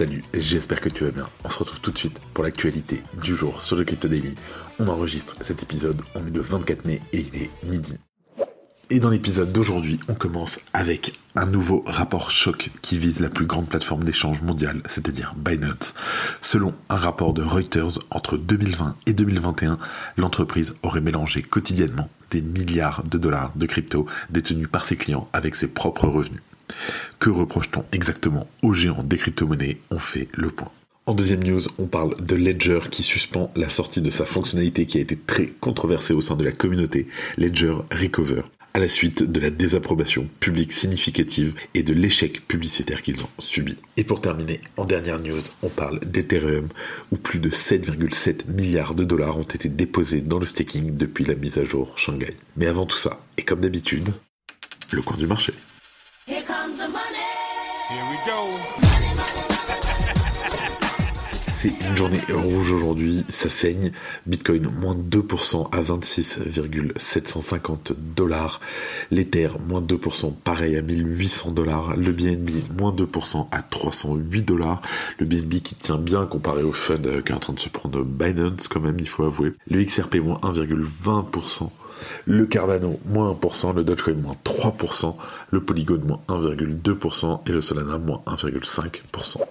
Salut, j'espère que tu vas bien. On se retrouve tout de suite pour l'actualité du jour sur le Crypto Daily. On enregistre cet épisode, on est le 24 mai et il est midi. Et dans l'épisode d'aujourd'hui, on commence avec un nouveau rapport choc qui vise la plus grande plateforme d'échange mondiale, c'est-à-dire Binance. Selon un rapport de Reuters, entre 2020 et 2021, l'entreprise aurait mélangé quotidiennement des milliards de dollars de crypto détenus par ses clients avec ses propres revenus. Que reproche-t-on exactement aux géants des crypto-monnaies? On fait le point. En deuxième news, on parle de Ledger qui suspend la sortie de sa fonctionnalité qui a été très controversée au sein de la communauté, Ledger Recover, à la suite de la désapprobation publique significative et de l'échec publicitaire qu'ils ont subi. Et pour terminer, en dernière news, on parle d'Ethereum où plus de 7,7 milliards de dollars ont été déposés dans le staking depuis la mise à jour Shanghai. Mais avant tout ça, et comme d'habitude, le coin du marché. Here we go. C'est une journée rouge aujourd'hui, ça saigne. Bitcoin moins 2% à 26,750 dollars. L'Ether moins 2%, pareil à 1800 dollars. Le BNB moins 2% à 308 dollars. Le BNB qui tient bien comparé au fund euh, qui est en train de se prendre Binance quand même, il faut avouer. Le XRP moins 1,20%. Le Cardano, moins 1%, le Dogecoin, moins 3%, le Polygon, moins 1,2% et le Solana, moins 1,5%.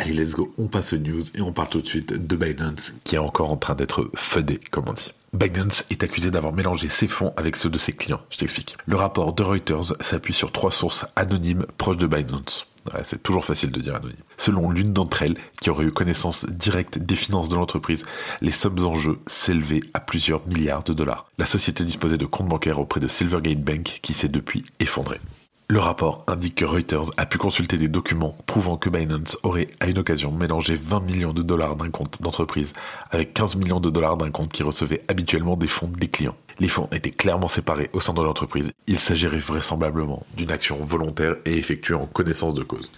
Allez, let's go, on passe aux news et on parle tout de suite de Binance qui est encore en train d'être fudé, comme on dit. Binance est accusé d'avoir mélangé ses fonds avec ceux de ses clients. Je t'explique. Le rapport de Reuters s'appuie sur trois sources anonymes proches de Binance. Ouais, c'est toujours facile de dire anonyme. Selon l'une d'entre elles, qui aurait eu connaissance directe des finances de l'entreprise, les sommes en jeu s'élevaient à plusieurs milliards de dollars. La société disposait de comptes bancaires auprès de Silvergate Bank qui s'est depuis effondré. Le rapport indique que Reuters a pu consulter des documents prouvant que Binance aurait, à une occasion, mélangé 20 millions de dollars d'un compte d'entreprise avec 15 millions de dollars d'un compte qui recevait habituellement des fonds des clients. Les fonds étaient clairement séparés au sein de l'entreprise. Il s'agirait vraisemblablement d'une action volontaire et effectuée en connaissance de cause.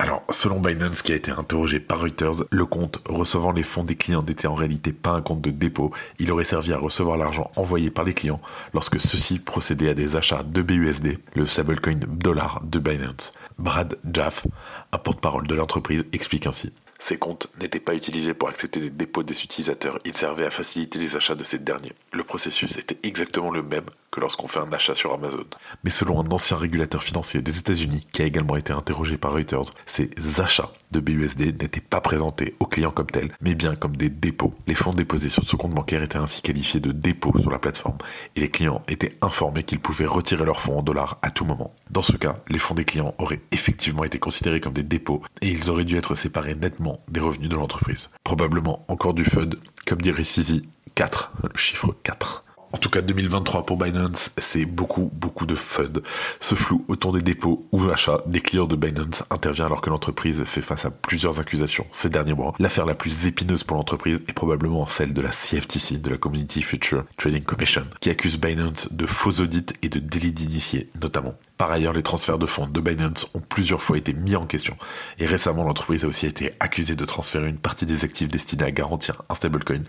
Alors, selon Binance qui a été interrogé par Reuters, le compte recevant les fonds des clients n'était en réalité pas un compte de dépôt, il aurait servi à recevoir l'argent envoyé par les clients lorsque ceux-ci procédaient à des achats de BUSD, le stablecoin dollar de Binance. Brad Jaff, un porte-parole de l'entreprise, explique ainsi. Ces comptes n'étaient pas utilisés pour accepter des dépôts des utilisateurs, ils servaient à faciliter les achats de ces derniers. Le processus était exactement le même que lorsqu'on fait un achat sur Amazon. Mais selon un ancien régulateur financier des États-Unis qui a également été interrogé par Reuters, ces achats de BUSD n'étaient pas présentés aux clients comme tels, mais bien comme des dépôts. Les fonds déposés sur ce compte bancaire étaient ainsi qualifiés de dépôts sur la plateforme et les clients étaient informés qu'ils pouvaient retirer leurs fonds en dollars à tout moment. Dans ce cas, les fonds des clients auraient effectivement été considérés comme des dépôts et ils auraient dû être séparés nettement des revenus de l'entreprise. Probablement encore du FUD, comme dirait Sisi, 4, le chiffre 4. En tout cas, 2023 pour Binance, c'est beaucoup, beaucoup de FUD. Ce flou autour des dépôts ou achats des clients de Binance intervient alors que l'entreprise fait face à plusieurs accusations ces derniers mois. L'affaire la plus épineuse pour l'entreprise est probablement celle de la CFTC, de la Community Future Trading Commission, qui accuse Binance de faux audits et de délits d'initiés, notamment. Par ailleurs, les transferts de fonds de Binance ont plusieurs fois été mis en question. Et récemment, l'entreprise a aussi été accusée de transférer une partie des actifs destinés à garantir un stablecoin.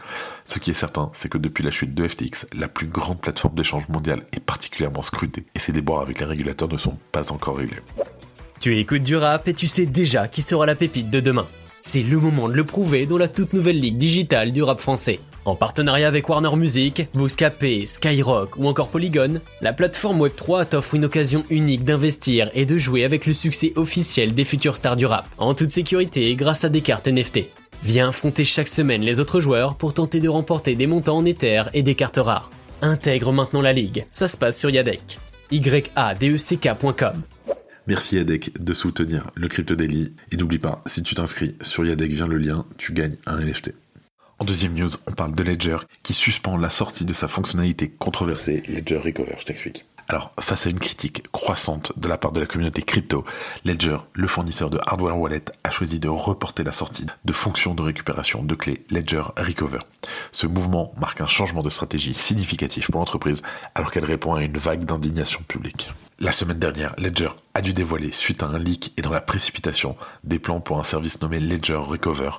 Ce qui est certain, c'est que depuis la chute de FTX, la plus grande plateforme d'échange mondiale est particulièrement scrutée. Et ces débats avec les régulateurs ne sont pas encore réglés. Tu écoutes du rap et tu sais déjà qui sera la pépite de demain. C'est le moment de le prouver dans la toute nouvelle ligue digitale du rap français. En partenariat avec Warner Music, Bouscapé, Skyrock ou encore Polygon, la plateforme Web3 t'offre une occasion unique d'investir et de jouer avec le succès officiel des futures stars du rap, en toute sécurité grâce à des cartes NFT. Viens affronter chaque semaine les autres joueurs pour tenter de remporter des montants en Ether et des cartes rares. Intègre maintenant la ligue, ça se passe sur Yadec. yadeck.com Merci Yadek de soutenir le Crypto Daily. Et n'oublie pas, si tu t'inscris sur Yadek via le lien, tu gagnes un NFT. En deuxième news, on parle de Ledger qui suspend la sortie de sa fonctionnalité controversée Ledger Recover, je t'explique. Alors, face à une critique croissante de la part de la communauté crypto, Ledger, le fournisseur de hardware wallet, a choisi de reporter la sortie de fonctions de récupération de clés Ledger Recover. Ce mouvement marque un changement de stratégie significatif pour l'entreprise alors qu'elle répond à une vague d'indignation publique. La semaine dernière, Ledger a dû dévoiler, suite à un leak et dans la précipitation, des plans pour un service nommé Ledger Recover,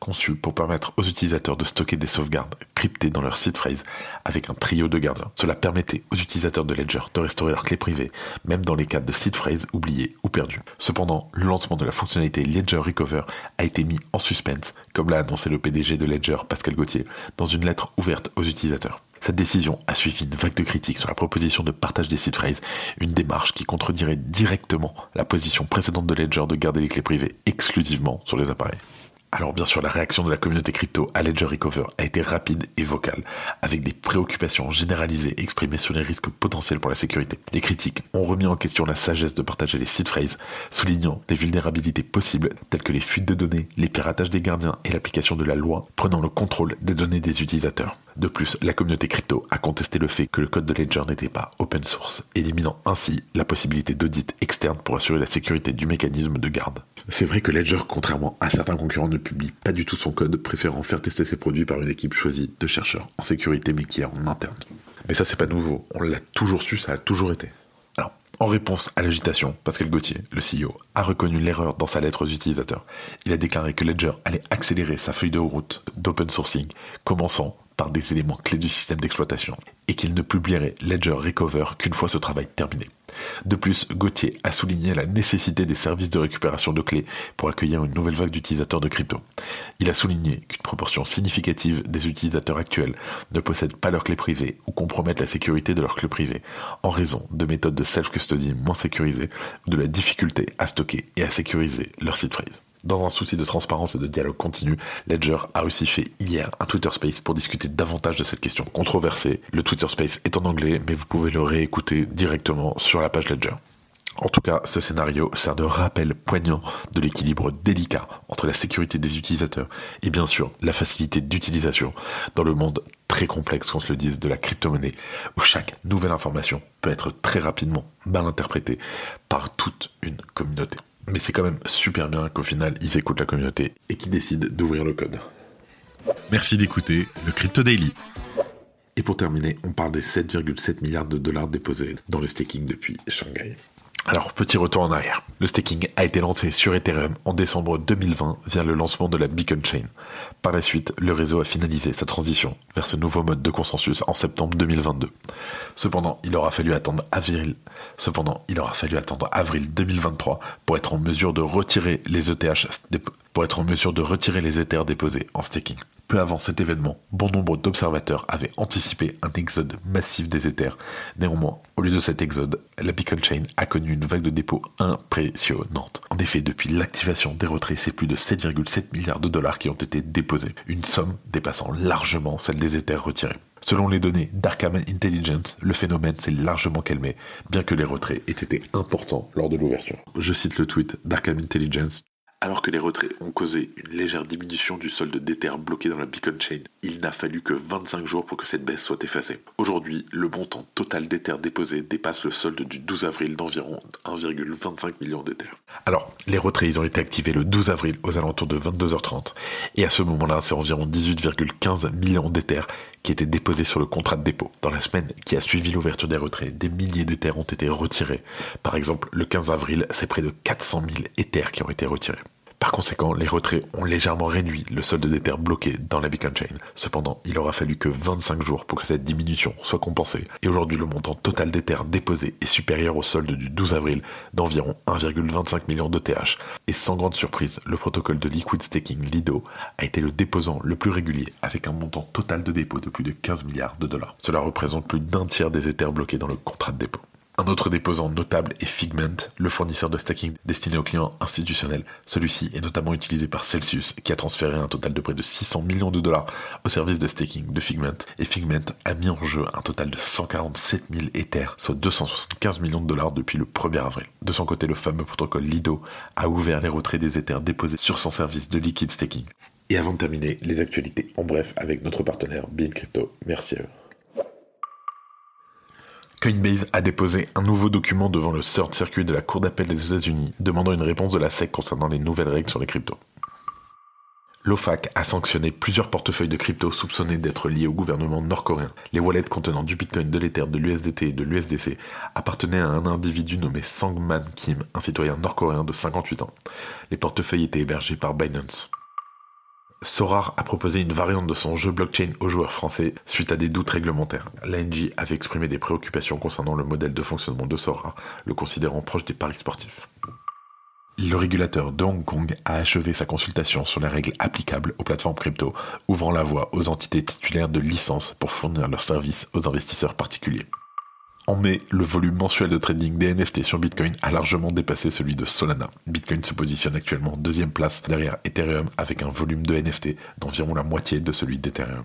conçu pour permettre aux utilisateurs de stocker des sauvegardes cryptées dans leur seed phrase avec un trio de gardiens. Cela permettait aux utilisateurs de Ledger de restaurer leurs clés privées, même dans les cas de seed phrase oubliés ou perdus. Cependant, le lancement de la fonctionnalité Ledger Recover a été mis en suspense, comme l'a annoncé le PDG de Ledger, Pascal Gauthier, dans une lettre ouverte aux utilisateurs. Cette décision a suivi une vague de critiques sur la proposition de partage des seed phrases, une démarche qui contredirait directement la position précédente de Ledger de garder les clés privées exclusivement sur les appareils. Alors bien sûr, la réaction de la communauté crypto à Ledger Recover a été rapide et vocale, avec des préoccupations généralisées exprimées sur les risques potentiels pour la sécurité. Les critiques ont remis en question la sagesse de partager les seed phrases, soulignant les vulnérabilités possibles telles que les fuites de données, les piratages des gardiens et l'application de la loi prenant le contrôle des données des utilisateurs. De plus, la communauté crypto a contesté le fait que le code de Ledger n'était pas open source, éliminant ainsi la possibilité d'audit externe pour assurer la sécurité du mécanisme de garde. C'est vrai que Ledger, contrairement à certains concurrents, ne publie pas du tout son code, préférant faire tester ses produits par une équipe choisie de chercheurs en sécurité mais qui est en interne. Mais ça c'est pas nouveau, on l'a toujours su, ça a toujours été. Alors, en réponse à l'agitation, Pascal Gauthier, le CEO, a reconnu l'erreur dans sa lettre aux utilisateurs. Il a déclaré que Ledger allait accélérer sa feuille de route d'open sourcing, commençant par des éléments clés du système d'exploitation, et qu'il ne publierait Ledger Recover qu'une fois ce travail terminé. De plus, Gauthier a souligné la nécessité des services de récupération de clés pour accueillir une nouvelle vague d'utilisateurs de crypto. Il a souligné qu'une proportion significative des utilisateurs actuels ne possèdent pas leurs clés privées ou compromettent la sécurité de leurs clés privées en raison de méthodes de self-custody moins sécurisées ou de la difficulté à stocker et à sécuriser leur seed phrase. Dans un souci de transparence et de dialogue continu, Ledger a aussi fait hier un Twitter Space pour discuter davantage de cette question controversée. Le Twitter Space est en anglais, mais vous pouvez le réécouter directement sur la page Ledger. En tout cas, ce scénario sert de rappel poignant de l'équilibre délicat entre la sécurité des utilisateurs et bien sûr la facilité d'utilisation dans le monde très complexe, qu'on se le dise, de la crypto-monnaie, où chaque nouvelle information peut être très rapidement mal interprétée par toute une communauté. Mais c'est quand même super bien qu'au final, ils écoutent la communauté et qu'ils décident d'ouvrir le code. Merci d'écouter le Crypto Daily. Et pour terminer, on parle des 7,7 milliards de dollars déposés dans le staking depuis Shanghai. Alors, petit retour en arrière. Le staking a été lancé sur Ethereum en décembre 2020 via le lancement de la Beacon Chain. Par la suite, le réseau a finalisé sa transition vers ce nouveau mode de consensus en septembre 2022. Cependant, il aura fallu attendre avril, cependant, il aura fallu attendre avril 2023 pour être en mesure de retirer les ETH, pour être en mesure de retirer les Ethers déposés en staking. Peu avant cet événement, bon nombre d'observateurs avaient anticipé un exode massif des Ethers. Néanmoins, au lieu de cet exode, la Beacon Chain a connu une vague de dépôts impressionnante. En effet, depuis l'activation des retraits, c'est plus de 7,7 milliards de dollars qui ont été déposés, une somme dépassant largement celle des Ethers retirés. Selon les données d'Arkham Intelligence, le phénomène s'est largement calmé, bien que les retraits aient été importants lors de l'ouverture. Je cite le tweet d'Arkham Intelligence. Alors que les retraits ont causé une légère diminution du solde d'Ether bloqué dans la Beacon Chain, il n'a fallu que 25 jours pour que cette baisse soit effacée. Aujourd'hui, le montant total d'Ether déposé dépasse le solde du 12 avril d'environ 1,25 million d'Ether. Alors, les retraits, ils ont été activés le 12 avril aux alentours de 22h30. Et à ce moment-là, c'est environ 18,15 millions d'Ether qui étaient déposés sur le contrat de dépôt. Dans la semaine qui a suivi l'ouverture des retraits, des milliers d'Ethers ont été retirés. Par exemple, le 15 avril, c'est près de 400 000 Ethers qui ont été retirés. Par conséquent, les retraits ont légèrement réduit le solde d'Ether bloqué dans la Beacon Chain. Cependant, il aura fallu que 25 jours pour que cette diminution soit compensée. Et aujourd'hui, le montant total d'Ether déposé est supérieur au solde du 12 avril d'environ 1,25 million de TH. Et sans grande surprise, le protocole de liquid staking Lido a été le déposant le plus régulier avec un montant total de dépôt de plus de 15 milliards de dollars. Cela représente plus d'un tiers des Ethers bloqués dans le contrat de dépôt. Un autre déposant notable est Figment, le fournisseur de stacking destiné aux clients institutionnels. Celui-ci est notamment utilisé par Celsius, qui a transféré un total de près de 600 millions de dollars au service de staking de Figment. Et Figment a mis en jeu un total de 147 000 Ethers, soit 275 millions de dollars depuis le 1er avril. De son côté, le fameux protocole Lido a ouvert les retraits des Ethers déposés sur son service de liquid staking. Et avant de terminer, les actualités en bref avec notre partenaire Bean Crypto. Merci à eux. Coinbase a déposé un nouveau document devant le Third Circuit de la Cour d'appel des États-Unis, demandant une réponse de la SEC concernant les nouvelles règles sur les cryptos. L'OFAC a sanctionné plusieurs portefeuilles de cryptos soupçonnés d'être liés au gouvernement nord-coréen. Les wallets contenant du Bitcoin, de l'Ether, de l'USDT et de l'USDC appartenaient à un individu nommé Sangman Kim, un citoyen nord-coréen de 58 ans. Les portefeuilles étaient hébergés par Binance. Sorar a proposé une variante de son jeu blockchain aux joueurs français suite à des doutes réglementaires. L'ANJ avait exprimé des préoccupations concernant le modèle de fonctionnement de Sorar, le considérant proche des paris sportifs. Le régulateur de Hong Kong a achevé sa consultation sur les règles applicables aux plateformes crypto, ouvrant la voie aux entités titulaires de licences pour fournir leurs services aux investisseurs particuliers. En mai, le volume mensuel de trading des NFT sur Bitcoin a largement dépassé celui de Solana. Bitcoin se positionne actuellement en deuxième place derrière Ethereum avec un volume de NFT d'environ la moitié de celui d'Ethereum.